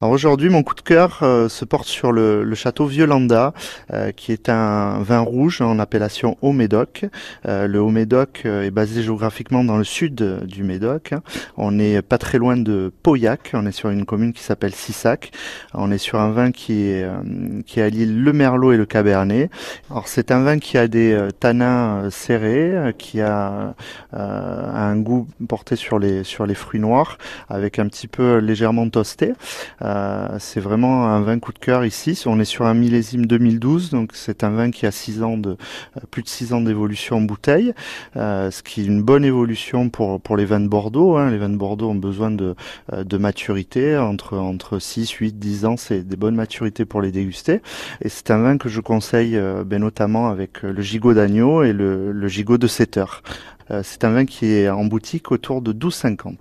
Alors aujourd'hui, mon coup de cœur euh, se porte sur le, le château Violanda, euh, qui est un vin rouge en appellation Haut-Médoc. Euh, le Haut-Médoc est basé géographiquement dans le sud du Médoc. On n'est pas très loin de Pauillac, on est sur une commune qui s'appelle Sissac. On est sur un vin qui est qui allie le Merlot et le Cabernet. Alors c'est un vin qui a des tanins serrés, qui a un goût porté sur les sur les fruits noirs, avec un petit peu légèrement toasté. Euh, c'est vraiment un vin coup de cœur ici. On est sur un millésime 2012, donc c'est un vin qui a six ans de euh, plus de 6 ans d'évolution en bouteille, euh, ce qui est une bonne évolution pour pour les vins de Bordeaux. Hein. Les vins de Bordeaux ont besoin de de maturité entre entre 6, 8, 10 ans, c'est des bonnes maturités pour les déguster. Et c'est un vin que je conseille ben, notamment avec le gigot d'agneau et le, le gigot de 7 heures. c'est un vin qui est en boutique autour de 12,50.